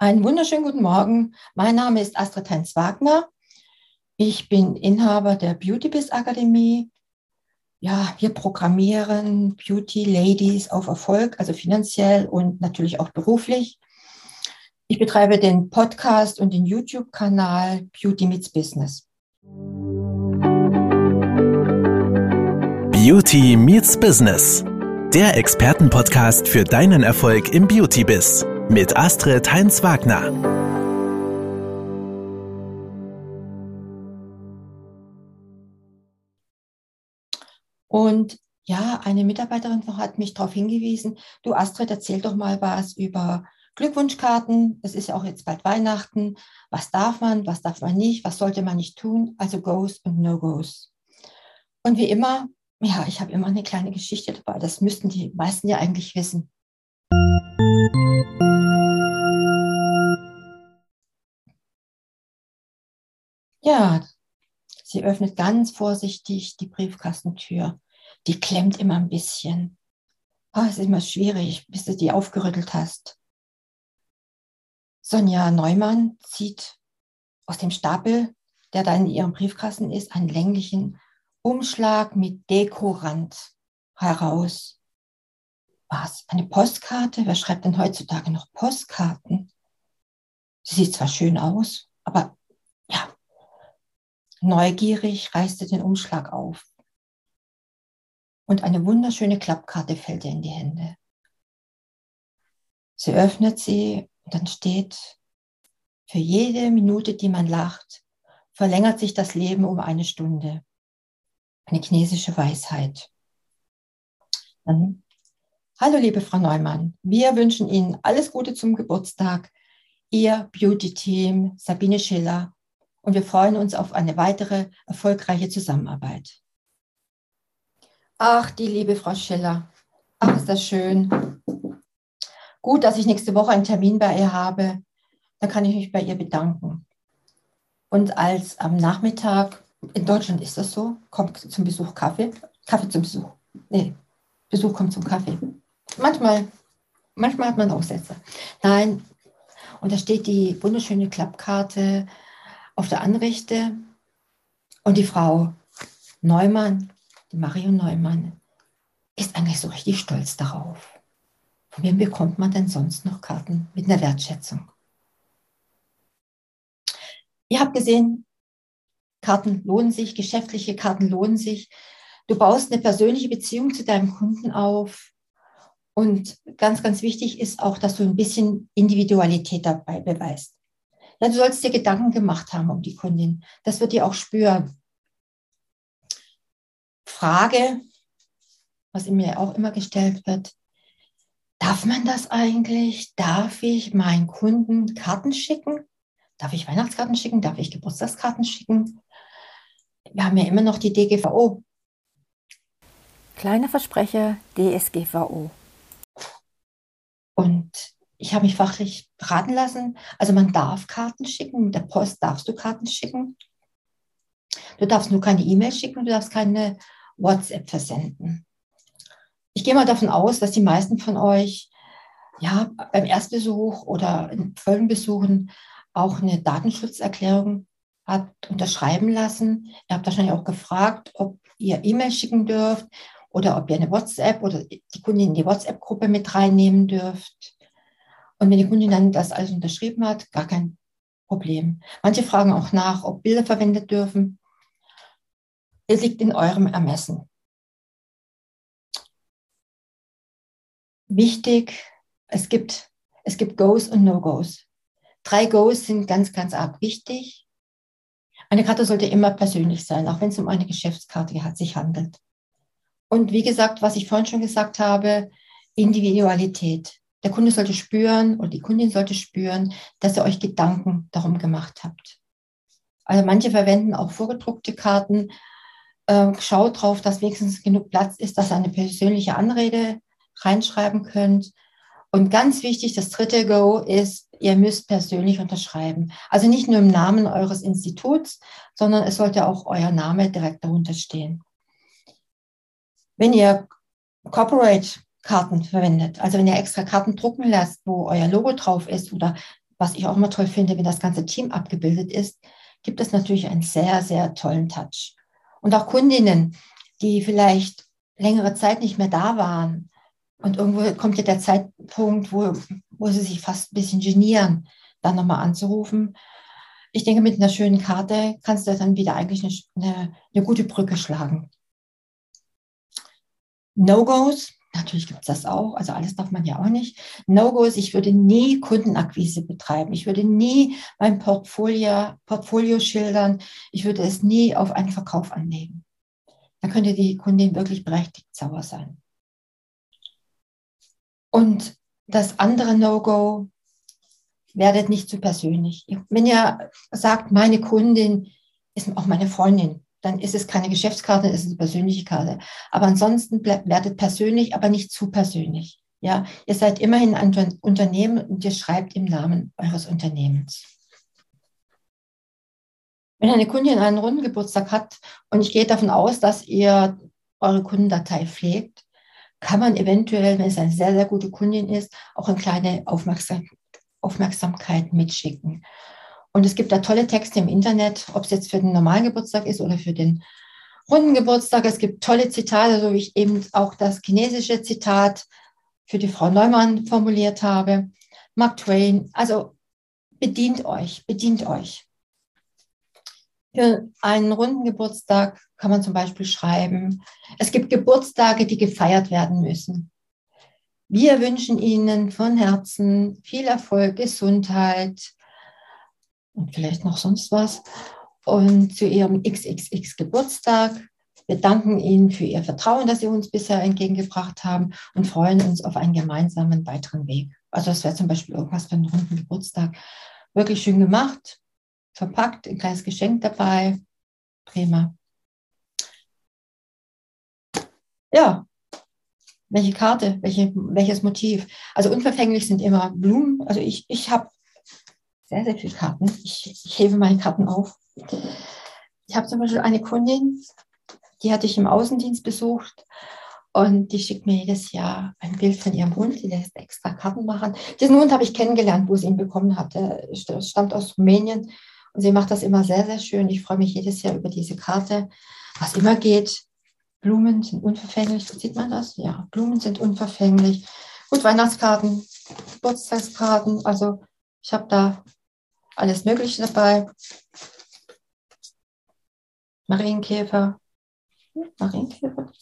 Einen wunderschönen guten Morgen. Mein Name ist Astrid Heinz Wagner. Ich bin Inhaber der Beauty Biz Akademie. Ja, wir programmieren Beauty Ladies auf Erfolg, also finanziell und natürlich auch beruflich. Ich betreibe den Podcast und den YouTube-Kanal Beauty Meets Business. Beauty Meets Business. Der Expertenpodcast für deinen Erfolg im Beauty-Biz mit Astrid Heinz-Wagner. Und ja, eine Mitarbeiterin hat mich darauf hingewiesen, du Astrid, erzähl doch mal was über Glückwunschkarten. Es ist ja auch jetzt bald Weihnachten. Was darf man, was darf man nicht, was sollte man nicht tun? Also Goes und No-Goes. Und wie immer, ja, ich habe immer eine kleine Geschichte dabei. Das müssten die meisten ja eigentlich wissen. Ja, sie öffnet ganz vorsichtig die Briefkastentür. Die klemmt immer ein bisschen. Oh, es ist immer schwierig, bis du die aufgerüttelt hast. Sonja Neumann zieht aus dem Stapel, der da in ihrem Briefkasten ist, einen länglichen Umschlag mit Dekorand heraus. Was? Eine Postkarte? Wer schreibt denn heutzutage noch Postkarten? Sie sieht zwar schön aus, aber Neugierig reißt er den Umschlag auf. Und eine wunderschöne Klappkarte fällt ihr in die Hände. Sie öffnet sie und dann steht, für jede Minute, die man lacht, verlängert sich das Leben um eine Stunde. Eine chinesische Weisheit. Dann, hallo liebe Frau Neumann, wir wünschen Ihnen alles Gute zum Geburtstag. Ihr Beauty Team Sabine Schiller und wir freuen uns auf eine weitere erfolgreiche Zusammenarbeit. Ach, die liebe Frau Schiller. Ach, ist das schön. Gut, dass ich nächste Woche einen Termin bei ihr habe. Dann kann ich mich bei ihr bedanken. Und als am Nachmittag, in Deutschland ist das so, kommt zum Besuch Kaffee. Kaffee zum Besuch. Nee, Besuch kommt zum Kaffee. Manchmal, manchmal hat man Aussätze. Nein, und da steht die wunderschöne Klappkarte auf der Anrichte. Und die Frau Neumann, die Marion Neumann, ist eigentlich so richtig stolz darauf. Von wem bekommt man denn sonst noch Karten mit einer Wertschätzung? Ihr habt gesehen, Karten lohnen sich, geschäftliche Karten lohnen sich. Du baust eine persönliche Beziehung zu deinem Kunden auf. Und ganz, ganz wichtig ist auch, dass du ein bisschen Individualität dabei beweist. Ja, du sollst dir Gedanken gemacht haben um die Kundin. Das wird die auch spüren. Frage, was in mir auch immer gestellt wird, darf man das eigentlich? Darf ich meinen Kunden Karten schicken? Darf ich Weihnachtskarten schicken? Darf ich Geburtstagskarten schicken? Wir haben ja immer noch die DGVO. Kleine Versprecher, DSGVO. Und ich habe mich fachlich beraten lassen. Also man darf Karten schicken, mit der Post darfst du Karten schicken. Du darfst nur keine E-Mail schicken, du darfst keine WhatsApp versenden. Ich gehe mal davon aus, dass die meisten von euch ja beim Erstbesuch oder in Folgenbesuchen auch eine Datenschutzerklärung habt unterschreiben lassen. Ihr habt wahrscheinlich auch gefragt, ob ihr E-Mail schicken dürft oder ob ihr eine WhatsApp oder die Kundin in die WhatsApp-Gruppe mit reinnehmen dürft. Und wenn die Kundin dann das alles unterschrieben hat, gar kein Problem. Manche fragen auch nach, ob Bilder verwendet dürfen. Es liegt in eurem Ermessen. Wichtig, es gibt, es gibt Goes und No-Goes. Drei Goes sind ganz, ganz arg wichtig. Eine Karte sollte immer persönlich sein, auch wenn es um eine Geschäftskarte sich handelt. Und wie gesagt, was ich vorhin schon gesagt habe, Individualität. Der Kunde sollte spüren oder die Kundin sollte spüren, dass ihr euch Gedanken darum gemacht habt. Also manche verwenden auch vorgedruckte Karten. Äh, schaut drauf, dass wenigstens genug Platz ist, dass ihr eine persönliche Anrede reinschreiben könnt. Und ganz wichtig, das dritte Go ist, ihr müsst persönlich unterschreiben. Also nicht nur im Namen eures Instituts, sondern es sollte auch euer Name direkt darunter stehen. Wenn ihr Corporate Karten verwendet. Also wenn ihr extra Karten drucken lasst, wo euer Logo drauf ist oder was ich auch immer toll finde, wenn das ganze Team abgebildet ist, gibt es natürlich einen sehr, sehr tollen Touch. Und auch Kundinnen, die vielleicht längere Zeit nicht mehr da waren. Und irgendwo kommt ja der Zeitpunkt, wo, wo sie sich fast ein bisschen genieren, dann nochmal anzurufen. Ich denke, mit einer schönen Karte kannst du dann wieder eigentlich eine, eine, eine gute Brücke schlagen. No-Gos, natürlich gibt es das auch, also alles darf man ja auch nicht. No-Gos, ich würde nie Kundenakquise betreiben. Ich würde nie mein Portfolio, Portfolio schildern. Ich würde es nie auf einen Verkauf anlegen. Da könnte die Kundin wirklich berechtigt sauer sein. Und das andere No-Go, werdet nicht zu persönlich. Wenn ihr sagt, meine Kundin ist auch meine Freundin, dann ist es keine Geschäftskarte, es ist eine persönliche Karte. Aber ansonsten werdet persönlich, aber nicht zu persönlich. Ja, ihr seid immerhin ein Unternehmen und ihr schreibt im Namen eures Unternehmens. Wenn eine Kundin einen Rundengeburtstag hat und ich gehe davon aus, dass ihr eure Kundendatei pflegt, kann man eventuell, wenn es eine sehr, sehr gute Kundin ist, auch eine kleine Aufmerksam Aufmerksamkeit mitschicken. Und es gibt da tolle Texte im Internet, ob es jetzt für den normalen Geburtstag ist oder für den runden Geburtstag. Es gibt tolle Zitate, so wie ich eben auch das chinesische Zitat für die Frau Neumann formuliert habe. Mark Twain. Also bedient euch, bedient euch. Für einen runden Geburtstag kann man zum Beispiel schreiben, es gibt Geburtstage, die gefeiert werden müssen. Wir wünschen Ihnen von Herzen viel Erfolg, Gesundheit, und vielleicht noch sonst was. Und zu Ihrem XXX Geburtstag. Wir danken Ihnen für Ihr Vertrauen, das Sie uns bisher entgegengebracht haben und freuen uns auf einen gemeinsamen weiteren Weg. Also das wäre zum Beispiel irgendwas für einen runden Geburtstag. Wirklich schön gemacht, verpackt, ein kleines Geschenk dabei. Prima. Ja, welche Karte, welche, welches Motiv. Also unverfänglich sind immer Blumen. Also ich, ich habe sehr, sehr viele Karten. Ich, ich hebe meine Karten auf. Ich habe zum Beispiel eine Kundin, die hatte ich im Außendienst besucht und die schickt mir jedes Jahr ein Bild von ihrem Hund. Die lässt extra Karten machen. Diesen Hund habe ich kennengelernt, wo sie ihn bekommen hat. Er stammt aus Rumänien und sie macht das immer sehr, sehr schön. Ich freue mich jedes Jahr über diese Karte. Was immer geht. Blumen sind unverfänglich. Sieht man das? Ja, Blumen sind unverfänglich. Gut, Weihnachtskarten, Geburtstagskarten. Also ich habe da alles Mögliche dabei. Marienkäfer. Marienkäfer.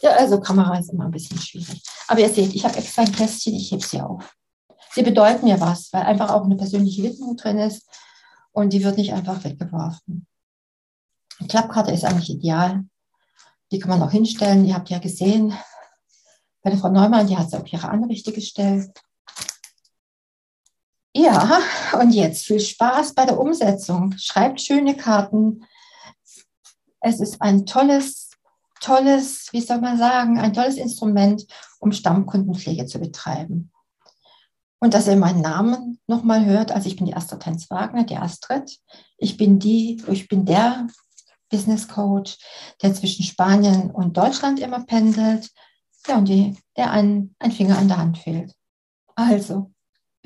Ja, also Kamera ist immer ein bisschen schwierig. Aber ihr seht, ich habe extra ein Kästchen, ich hebe sie auf. Sie bedeuten mir was, weil einfach auch eine persönliche Widmung drin ist und die wird nicht einfach weggeworfen. Die Klappkarte ist eigentlich ideal. Die kann man auch hinstellen. Ihr habt ja gesehen, bei der Frau Neumann, die hat sie auf ihre Anrichte gestellt. Ja, und jetzt viel Spaß bei der Umsetzung. Schreibt schöne Karten. Es ist ein tolles, tolles, wie soll man sagen, ein tolles Instrument, um Stammkundenpflege zu betreiben. Und dass ihr meinen Namen nochmal hört, also ich bin die Astrid Heinz Wagner, die Astrid. Ich bin die, ich bin der Business Coach, der zwischen Spanien und Deutschland immer pendelt. Ja, und die, der ein, ein Finger an der Hand fehlt. Also,